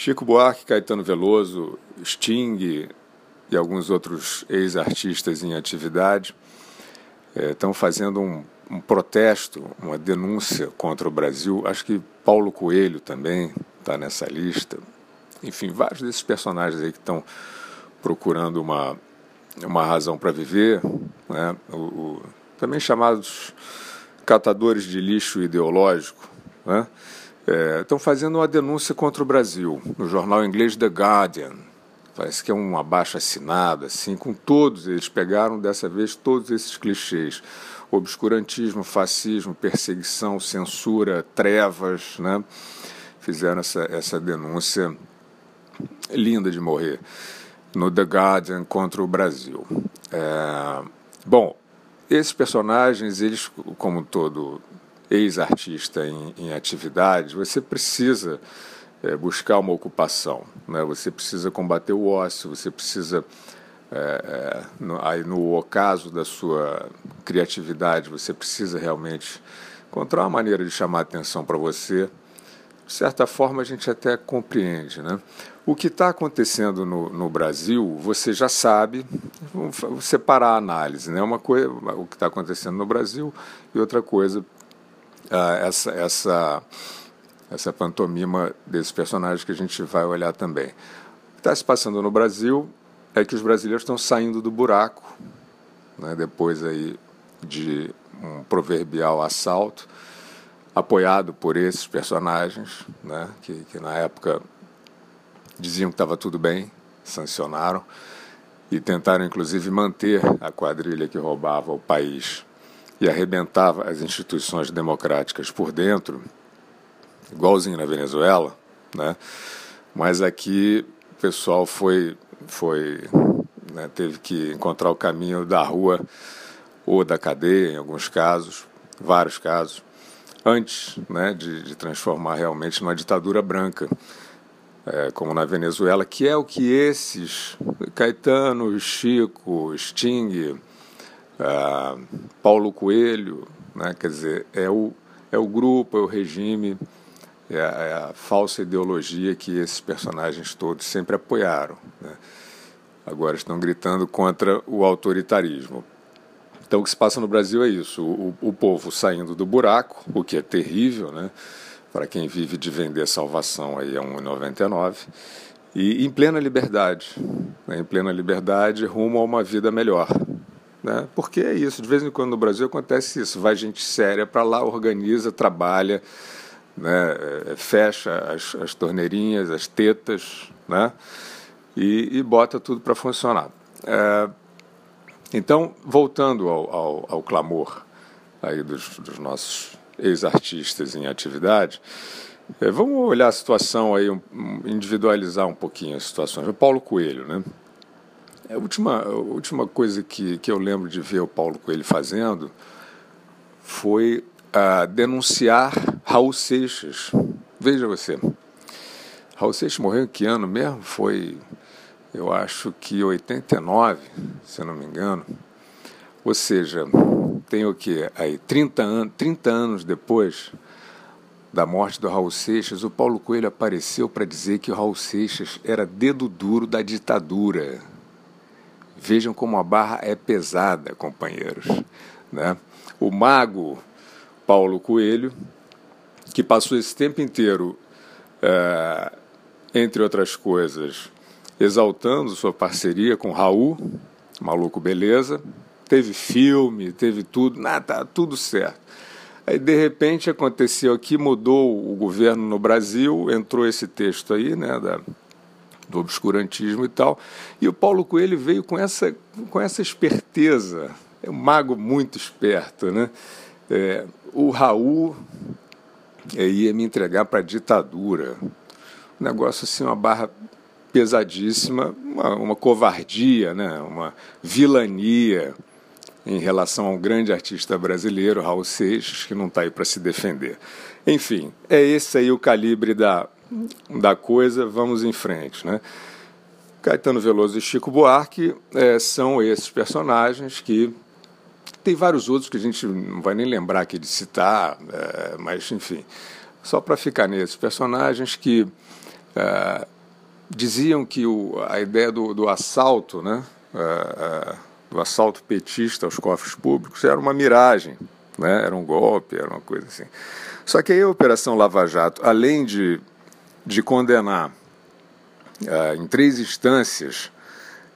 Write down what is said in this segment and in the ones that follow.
Chico Buarque, Caetano Veloso, Sting e alguns outros ex-artistas em atividade estão é, fazendo um, um, protesto, uma denúncia contra o Brasil. Acho que Paulo Coelho também está nessa lista. Enfim, vários desses personagens aí que estão procurando uma, uma razão para viver, né? O, o, também chamados catadores de lixo ideológico, né? Estão é, fazendo uma denúncia contra o Brasil no jornal inglês The Guardian. Parece que é um abaixo assinado, assim, com todos eles pegaram dessa vez todos esses clichês: obscurantismo, fascismo, perseguição, censura, trevas, né? Fizeram essa, essa denúncia linda de morrer no The Guardian contra o Brasil. É, bom, esses personagens, eles, como todo ex-artista em, em atividade, você precisa é, buscar uma ocupação, né? você precisa combater o ócio, você precisa, é, no, aí no ocaso da sua criatividade, você precisa realmente encontrar uma maneira de chamar atenção para você. De certa forma, a gente até compreende. Né? O que está acontecendo no, no, Brasil, você já sabe, vamos separar a análise. Né? Uma coisa, o que está acontecendo no Brasil e outra coisa, ah, essa, essa, essa pantomima desses personagens que a gente vai olhar também. O que está se passando no Brasil é que os brasileiros estão saindo do buraco, né, depois aí de um proverbial assalto, apoiado por esses personagens, né, que, que na época diziam que estava tudo bem, sancionaram e tentaram inclusive manter a quadrilha que roubava o país e arrebentava as instituições democráticas por dentro, igualzinho na Venezuela, né? Mas aqui o pessoal foi, foi né, teve que encontrar o caminho da rua ou da cadeia, em alguns casos, vários casos, antes né, de, de transformar realmente numa ditadura branca. É, como na Venezuela, que é o que esses Caetano, Chico, Sting, ah, Paulo Coelho, né? quer dizer, é o, é o grupo, é o regime, é a, é a falsa ideologia que esses personagens todos sempre apoiaram. Né? Agora estão gritando contra o autoritarismo. Então, o que se passa no Brasil é isso: o, o povo saindo do buraco, o que é terrível, né? para quem vive de vender salvação aí a 1,99, e em plena liberdade, né? em plena liberdade, rumo a uma vida melhor. Né? Porque é isso, de vez em quando no Brasil acontece isso, vai gente séria para lá, organiza, trabalha, né? É, fecha as, as torneirinhas, as tetas, né? e, e bota tudo para funcionar. É, então, voltando ao, ao, ao clamor aí dos, dos nossos ex-artistas em atividade, é, vamos olhar a situação aí, um, individualizar um pouquinho as situações. O Paulo Coelho, né? A última, a última coisa que, que eu lembro de ver o Paulo Coelho fazendo foi uh, denunciar Raul Seixas. Veja você. Raul Seixas morreu em que ano mesmo? Foi, eu acho que 89, se não me engano. Ou seja, tem o que? Aí, 30, an 30 anos depois da morte do Raul Seixas, o Paulo Coelho apareceu para dizer que o Raul Seixas era dedo duro da ditadura. Vejam como a barra é pesada, companheiros. Né? O mago Paulo Coelho, que passou esse tempo inteiro, é, entre outras coisas, exaltando sua parceria com Raul, Maluco Beleza, teve filme, teve tudo, nada, tá tudo certo. Aí, de repente, aconteceu aqui, mudou o governo no Brasil, entrou esse texto aí, né, da, do obscurantismo e tal. E o Paulo Coelho veio com essa, com essa esperteza, é um mago muito esperto. Né? É, o Raul é, ia me entregar para a ditadura. Um negócio assim, uma barra pesadíssima, uma, uma covardia, né? uma vilania em relação a um grande artista brasileiro, Raul Seixas, que não está aí para se defender. Enfim, é esse aí o calibre da, da coisa, vamos em frente. Né? Caetano Veloso e Chico Buarque é, são esses personagens que. Tem vários outros que a gente não vai nem lembrar aqui de citar, é, mas enfim, só para ficar nesses personagens que é, diziam que o, a ideia do, do assalto, né, é, do assalto petista aos cofres públicos era uma miragem, né, era um golpe, era uma coisa assim. Só que aí a Operação Lava Jato, além de, de condenar em três instâncias,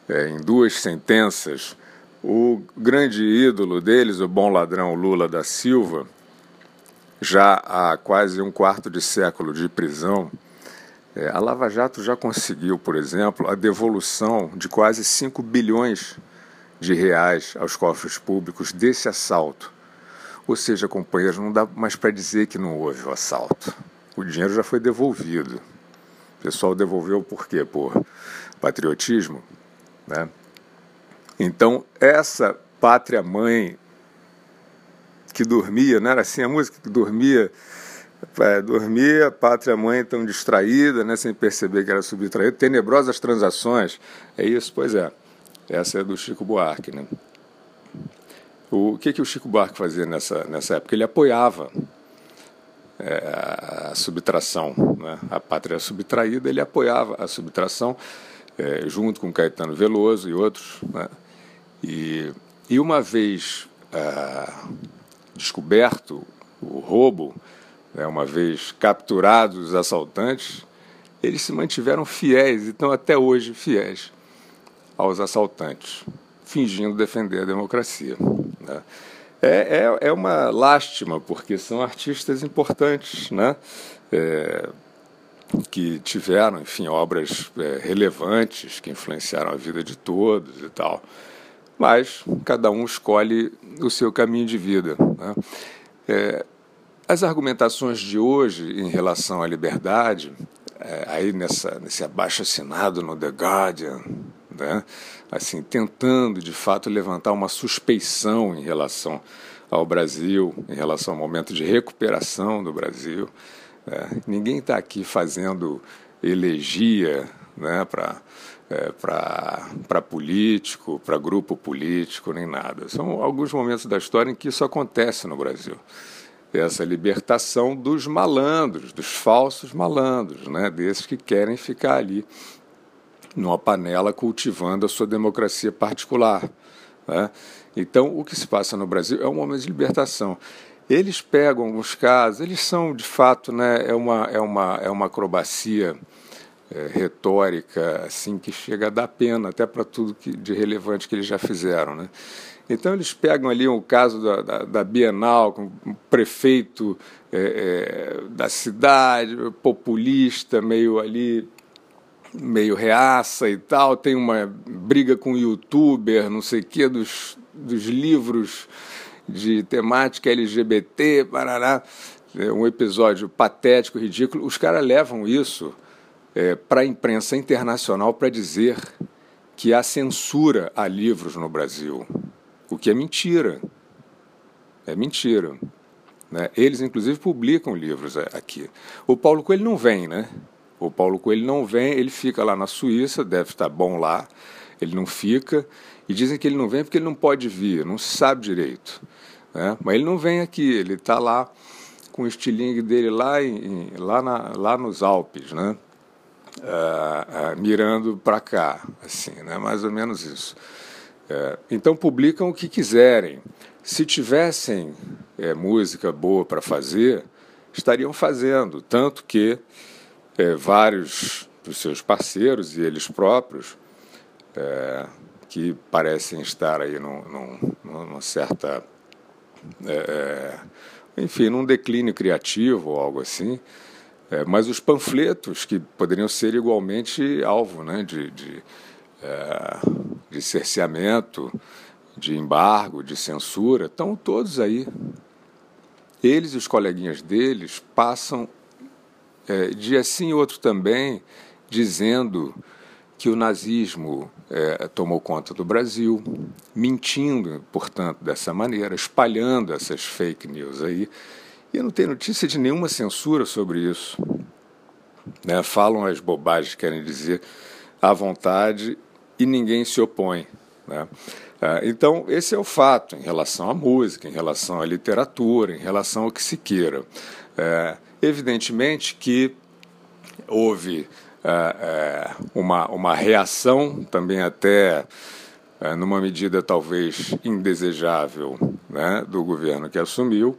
em duas sentenças, o grande ídolo deles, o bom ladrão Lula da Silva, já há quase um quarto de século de prisão, é, a Lava Jato já conseguiu, por exemplo, a devolução de quase 5 bilhões de reais aos cofres públicos desse assalto. Ou seja, companheiros, não dá mais para dizer que não houve o assalto. O dinheiro já foi devolvido. O pessoal devolveu por quê? Por patriotismo, né? Então, essa pátria mãe que dormia, não era assim a música? Que dormia, é, dormia, pátria mãe tão distraída, né, sem perceber que era subtraída, tenebrosas transações. É isso? Pois é. Essa é do Chico Buarque, né? O que, que o Chico Buarque fazia nessa, nessa época? Ele apoiava é, a subtração, né? a pátria subtraída, ele apoiava a subtração, é, junto com Caetano Veloso e outros. Né? E, e uma vez ah, descoberto o roubo, né, uma vez capturados os assaltantes, eles se mantiveram fiéis e estão até hoje fiéis aos assaltantes, fingindo defender a democracia. Né? É, é, é, uma lástima, porque são artistas importantes, né? É, que tiveram, enfim, obras é, relevantes que influenciaram a vida de todos e tal mas cada um escolhe o seu caminho de vida. Né? É, as argumentações de hoje em relação à liberdade, é, aí nessa, nesse abaixo assinado no The Guardian, né? assim, tentando de fato levantar uma suspeição em relação ao Brasil, em relação ao momento de recuperação do Brasil. É, ninguém está aqui fazendo elegia né, para é, para político, para grupo político, nem nada. São alguns momentos da história em que isso acontece no Brasil. Essa libertação dos malandros, dos falsos malandros, né, desses que querem ficar ali numa panela cultivando a sua democracia particular. Né? Então, o que se passa no Brasil é um momento de libertação. Eles pegam alguns casos, eles são de fato, né, é uma, é uma, é uma acrobacia é, retórica assim que chega a dar pena até para tudo que, de relevante que eles já fizeram. Né? Então eles pegam ali o um caso da, da, da, Bienal, com um prefeito é, é, da cidade, populista, meio ali, meio reaça e tal, tem uma briga com o youtuber, não sei o quê, dos, dos livros de temática LGBT, parará, é um episódio patético, ridículo. Os caras levam isso é, para a imprensa internacional para dizer que há censura a livros no Brasil, o que é mentira. É mentira. Né? Eles, inclusive, publicam livros aqui. O Paulo Coelho não vem, né? O Paulo Coelho não vem, ele fica lá na Suíça, deve estar bom lá, ele não fica. E dizem que ele não vem porque ele não pode vir, não sabe direito. Né? Mas ele não vem aqui, ele está lá com o estilingue dele lá, em, lá, na, lá nos Alpes, né? uh, uh, mirando para cá, assim, né? mais ou menos isso. Uh, então publicam o que quiserem. Se tivessem é, música boa para fazer, estariam fazendo, tanto que é, vários dos seus parceiros e eles próprios, é, que parecem estar aí num, num, numa certa, enfim, num declínio criativo ou algo assim, é, mas os panfletos, que poderiam ser igualmente alvo né, de, de, é, de cerceamento, de embargo, de censura, estão todos aí. Eles e os coleguinhas deles passam, é, dia sim outro também, dizendo que o nazismo é, tomou conta do Brasil, mentindo, portanto, dessa maneira, espalhando essas fake news aí e não tem notícia de nenhuma censura sobre isso. Né? Falam as bobagens, querem dizer, à vontade e ninguém se opõe. Né? Ah, então, esse é o fato em relação à música, em relação à literatura, em relação ao que se queira. É, evidentemente que houve é, é, uma, uma reação, também até é, numa medida talvez indesejável, né, do governo que assumiu,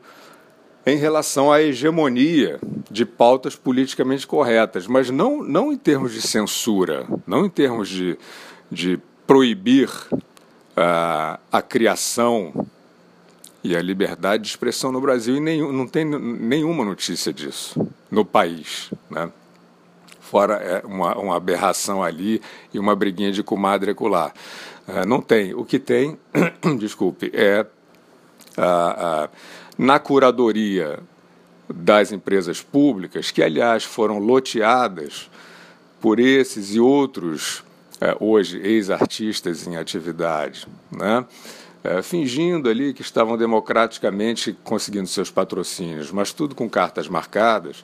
em relação à hegemonia de pautas politicamente corretas, mas não, não em termos de censura, não em termos de, de proibir a criação e a liberdade de expressão no Brasil, e nenhum, não tem nenhuma notícia disso no país. Né? Fora é, uma, uma aberração ali e uma briguinha de comadre acolá. Uh, não tem. O que tem, desculpe, é. Uh, uh, na curadoria das empresas públicas, que aliás foram loteadas por esses e outros, é, hoje, ex-artistas em atividade, né? É, fingindo ali que estavam democraticamente conseguindo seus patrocínios, mas tudo com cartas marcadas.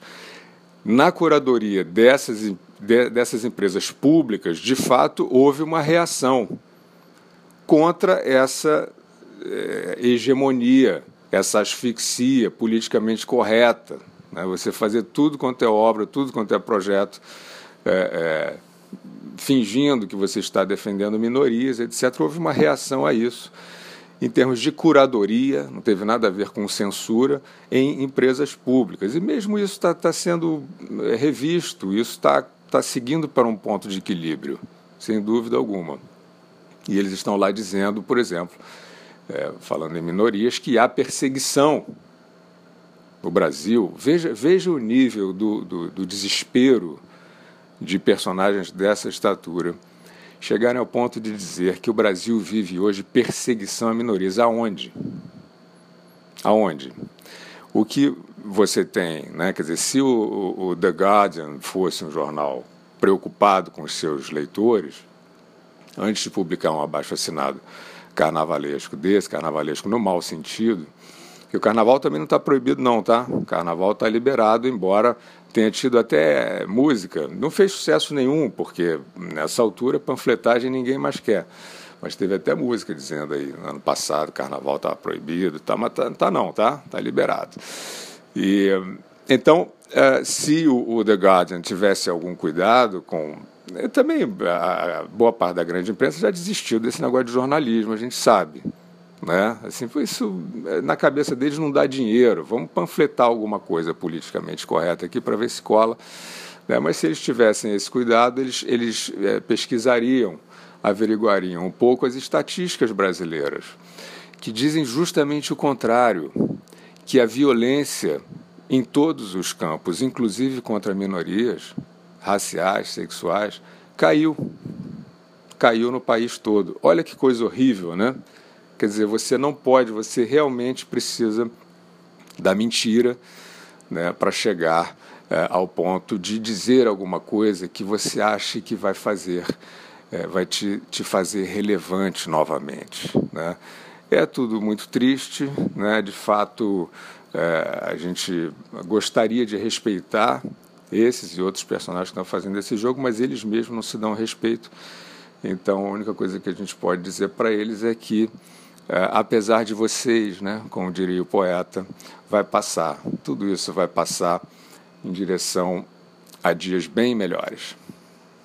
Na curadoria dessas, de, dessas empresas públicas, de fato, houve uma reação contra essa é, hegemonia essa asfixia politicamente correta, né? você fazer tudo quanto é obra, tudo quanto é projeto, é, é, fingindo que você está defendendo minorias, etc. Houve uma reação a isso. Em termos de curadoria, não teve nada a ver com censura em empresas públicas. E mesmo isso está tá sendo é, revisto, isso está tá seguindo para um ponto de equilíbrio, sem dúvida alguma. E eles estão lá dizendo, por exemplo, é, falando em minorias, que há perseguição no Brasil. Veja, veja o nível do, do, do desespero de personagens dessa estatura chegarem ao ponto de dizer que o Brasil vive hoje perseguição a minorias. Aonde? Aonde? O que você tem, né? quer dizer, se o, o The Guardian fosse um jornal preocupado com os seus leitores, antes de publicar um abaixo assinado carnavalesco desse, carnavalesco no mau sentido, que o carnaval também não está proibido não, tá? O carnaval está liberado, embora tenha tido até música. Não fez sucesso nenhum, porque nessa altura panfletagem ninguém mais quer. Mas teve até música dizendo aí, ano passado, o carnaval estava proibido, tá, mas tá, tá não, tá? Está liberado. E então, eh, se o The Guardian tivesse algum cuidado com também a boa parte da grande imprensa já desistiu desse negócio de jornalismo, a gente sabe. Né? Assim, isso na cabeça deles não dá dinheiro. Vamos panfletar alguma coisa politicamente correta aqui para ver se cola. Né? Mas se eles tivessem esse cuidado, eles, eles é, pesquisariam, averiguariam um pouco as estatísticas brasileiras, que dizem justamente o contrário, que a violência em todos os campos, inclusive contra minorias, raciais, sexuais, caiu. Caiu no país todo. Olha que coisa horrível, né? Quer dizer, você não pode, você realmente precisa da mentira né, para chegar é, ao ponto de dizer alguma coisa que você ache que vai fazer, é, vai te, te fazer relevante novamente. Né? É tudo muito triste, né? de fato, é, a gente gostaria de respeitar esses e outros personagens que estão fazendo esse jogo, mas eles mesmos não se dão respeito. Então, a única coisa que a gente pode dizer para eles é que, apesar de vocês, né, como diria o poeta, vai passar. Tudo isso vai passar em direção a dias bem melhores.